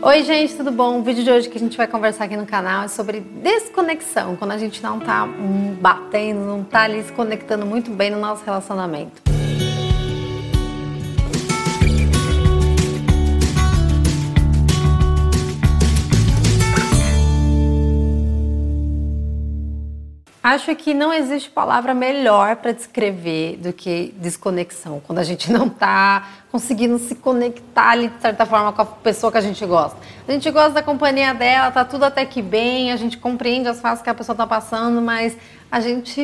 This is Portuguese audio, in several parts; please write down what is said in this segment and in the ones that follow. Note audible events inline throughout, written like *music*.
Oi, gente, tudo bom? O vídeo de hoje que a gente vai conversar aqui no canal é sobre desconexão, quando a gente não tá batendo, não tá ali se conectando muito bem no nosso relacionamento. Acho que não existe palavra melhor para descrever do que desconexão, quando a gente não está conseguindo se conectar ali, de certa forma com a pessoa que a gente gosta. A gente gosta da companhia dela, tá tudo até que bem, a gente compreende as fases que a pessoa está passando, mas a gente.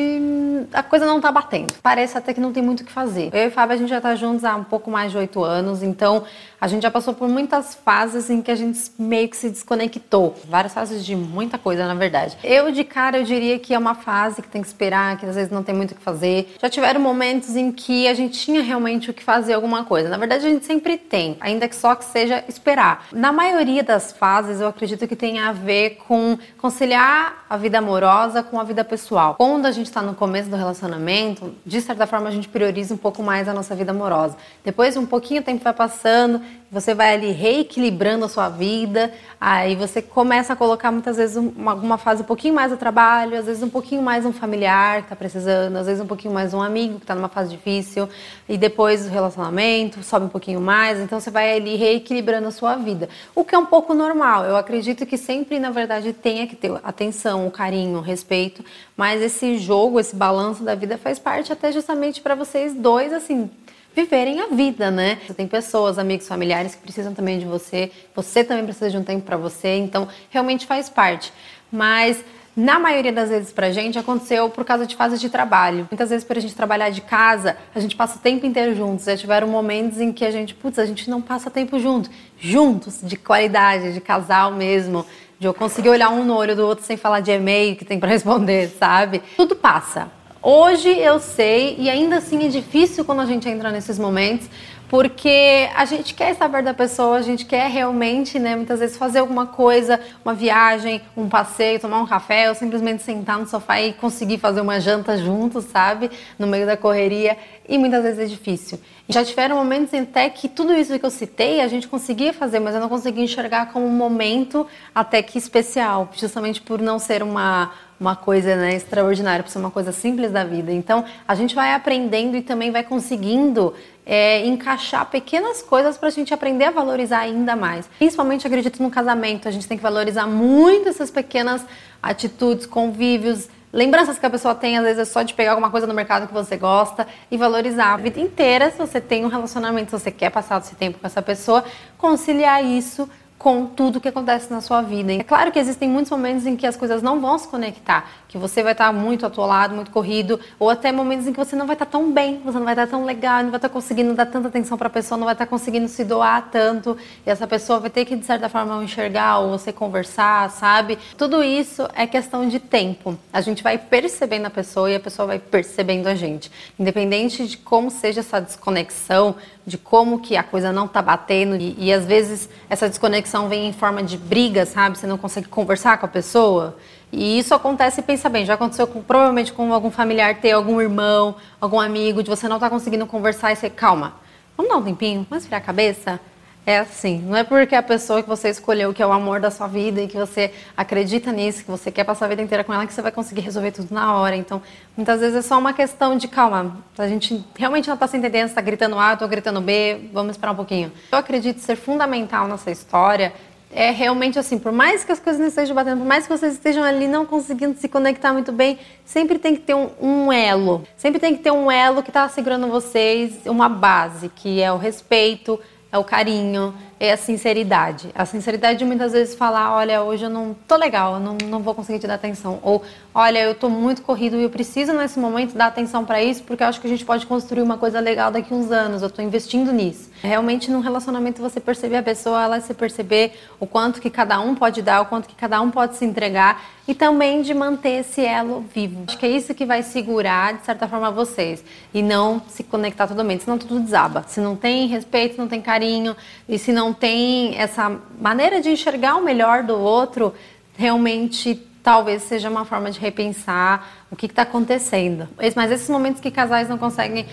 a coisa não tá batendo. Parece até que não tem muito o que fazer. Eu e Fábio, a gente já tá juntos há um pouco mais de oito anos, então a gente já passou por muitas fases em que a gente meio que se desconectou. Várias fases de muita coisa, na verdade. Eu, de cara, eu diria que é uma fase que tem que esperar, que às vezes não tem muito o que fazer. Já tiveram momentos em que a gente tinha realmente o que fazer alguma coisa. Na verdade, a gente sempre tem, ainda que só que seja esperar. Na maioria das fases, eu acredito que tem a ver com conciliar a vida amorosa com a vida pessoal. Quando a gente está no começo do relacionamento, de certa forma a gente prioriza um pouco mais a nossa vida amorosa. Depois, um pouquinho o tempo vai passando, você vai ali reequilibrando a sua vida, aí você começa a colocar muitas vezes uma, uma fase um pouquinho mais do trabalho, às vezes um pouquinho mais um familiar que está precisando, às vezes um pouquinho mais um amigo que está numa fase difícil, e depois o relacionamento sobe um pouquinho mais, então você vai ali reequilibrando a sua vida. O que é um pouco normal, eu acredito que sempre, na verdade, tenha que ter atenção, carinho, respeito, mas esse jogo, esse balanço da vida faz parte até justamente para vocês dois, assim, viverem a vida, né? Você tem pessoas, amigos, familiares que precisam também de você, você também precisa de um tempo para você, então realmente faz parte. Mas na maioria das vezes pra gente aconteceu por causa de fases de trabalho. Muitas vezes por a gente trabalhar de casa, a gente passa o tempo inteiro juntos. Já tiveram momentos em que a gente, putz, a gente não passa tempo junto, juntos, de qualidade, de casal mesmo, de eu conseguir olhar um no olho do outro sem falar de e-mail que tem para *laughs* responder, sabe? Tudo passa. Hoje eu sei, e ainda assim é difícil quando a gente entra nesses momentos, porque a gente quer saber da pessoa, a gente quer realmente, né, muitas vezes fazer alguma coisa, uma viagem, um passeio, tomar um café, ou simplesmente sentar no sofá e conseguir fazer uma janta juntos, sabe, no meio da correria, e muitas vezes é difícil. Já tiveram momentos até que tudo isso que eu citei a gente conseguia fazer, mas eu não conseguia enxergar como um momento até que especial, justamente por não ser uma uma coisa né, extraordinária, por ser uma coisa simples da vida. Então, a gente vai aprendendo e também vai conseguindo é, encaixar pequenas coisas para a gente aprender a valorizar ainda mais. Principalmente, acredito, no casamento, a gente tem que valorizar muito essas pequenas atitudes, convívios, lembranças que a pessoa tem, às vezes é só de pegar alguma coisa no mercado que você gosta e valorizar a vida inteira. Se você tem um relacionamento, se você quer passar esse tempo com essa pessoa, conciliar isso com tudo que acontece na sua vida. É claro que existem muitos momentos em que as coisas não vão se conectar, que você vai estar muito atolado, muito corrido, ou até momentos em que você não vai estar tão bem, você não vai estar tão legal, não vai estar conseguindo dar tanta atenção para a pessoa, não vai estar conseguindo se doar tanto, e essa pessoa vai ter que de certa forma enxergar ou você conversar, sabe? Tudo isso é questão de tempo. A gente vai percebendo a pessoa e a pessoa vai percebendo a gente. Independente de como seja essa desconexão, de como que a coisa não tá batendo e, e às vezes essa desconexão vem em forma de briga, sabe? Você não consegue conversar com a pessoa. E isso acontece, pensa bem, já aconteceu com, provavelmente com algum familiar ter algum irmão, algum amigo, de você não estar tá conseguindo conversar e você, calma, vamos dar um tempinho, vamos virar a cabeça? É assim, não é porque a pessoa que você escolheu, que é o amor da sua vida e que você acredita nisso, que você quer passar a vida inteira com ela, que você vai conseguir resolver tudo na hora. Então, muitas vezes é só uma questão de calma. A gente realmente não está se entendendo, está gritando A, estou gritando B, vamos esperar um pouquinho. Eu acredito ser fundamental nessa história é realmente assim, por mais que as coisas não estejam batendo, por mais que vocês estejam ali não conseguindo se conectar muito bem, sempre tem que ter um, um elo. Sempre tem que ter um elo que está segurando vocês, uma base, que é o respeito, é o carinho, é a sinceridade. A sinceridade de muitas vezes falar, olha, hoje eu não tô legal, não, não vou conseguir te dar atenção. Ou, olha, eu tô muito corrido e eu preciso nesse momento dar atenção para isso, porque eu acho que a gente pode construir uma coisa legal daqui uns anos, eu tô investindo nisso. Realmente, num relacionamento, você perceber a pessoa, ela se perceber o quanto que cada um pode dar, o quanto que cada um pode se entregar e também de manter esse elo vivo. Acho que é isso que vai segurar, de certa forma, vocês e não se conectar totalmente, senão tudo desaba. Se não tem respeito, não tem carinho e se não tem essa maneira de enxergar o melhor do outro, realmente talvez seja uma forma de repensar o que está acontecendo. Mas esses momentos que casais não conseguem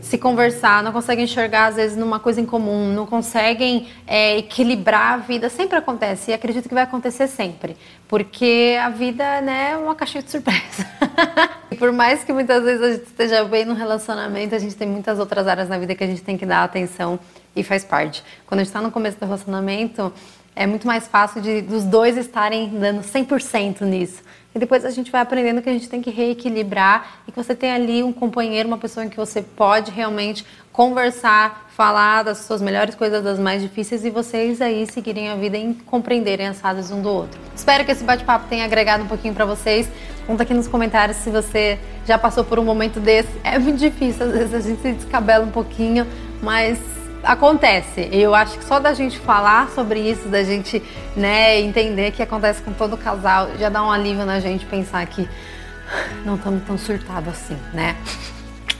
se conversar, não conseguem enxergar às vezes numa coisa em comum, não conseguem é, equilibrar a vida, sempre acontece e acredito que vai acontecer sempre, porque a vida né, é uma caixinha de surpresa. *laughs* e por mais que muitas vezes a gente esteja bem no relacionamento, a gente tem muitas outras áreas na vida que a gente tem que dar atenção e faz parte. Quando a gente está no começo do relacionamento, é muito mais fácil de dos dois estarem dando 100% nisso. E depois a gente vai aprendendo que a gente tem que reequilibrar e que você tem ali um companheiro, uma pessoa em que você pode realmente conversar, falar das suas melhores coisas, das mais difíceis e vocês aí seguirem a vida e compreenderem as fases um do outro. Espero que esse bate-papo tenha agregado um pouquinho para vocês. Conta aqui nos comentários se você já passou por um momento desse. É muito difícil, às vezes a gente se descabela um pouquinho, mas acontece. Eu acho que só da gente falar sobre isso, da gente né, entender que acontece com todo casal, já dá um alívio na gente pensar que *sighs* não estamos tão surtados assim, né?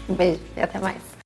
Um beijo e até mais.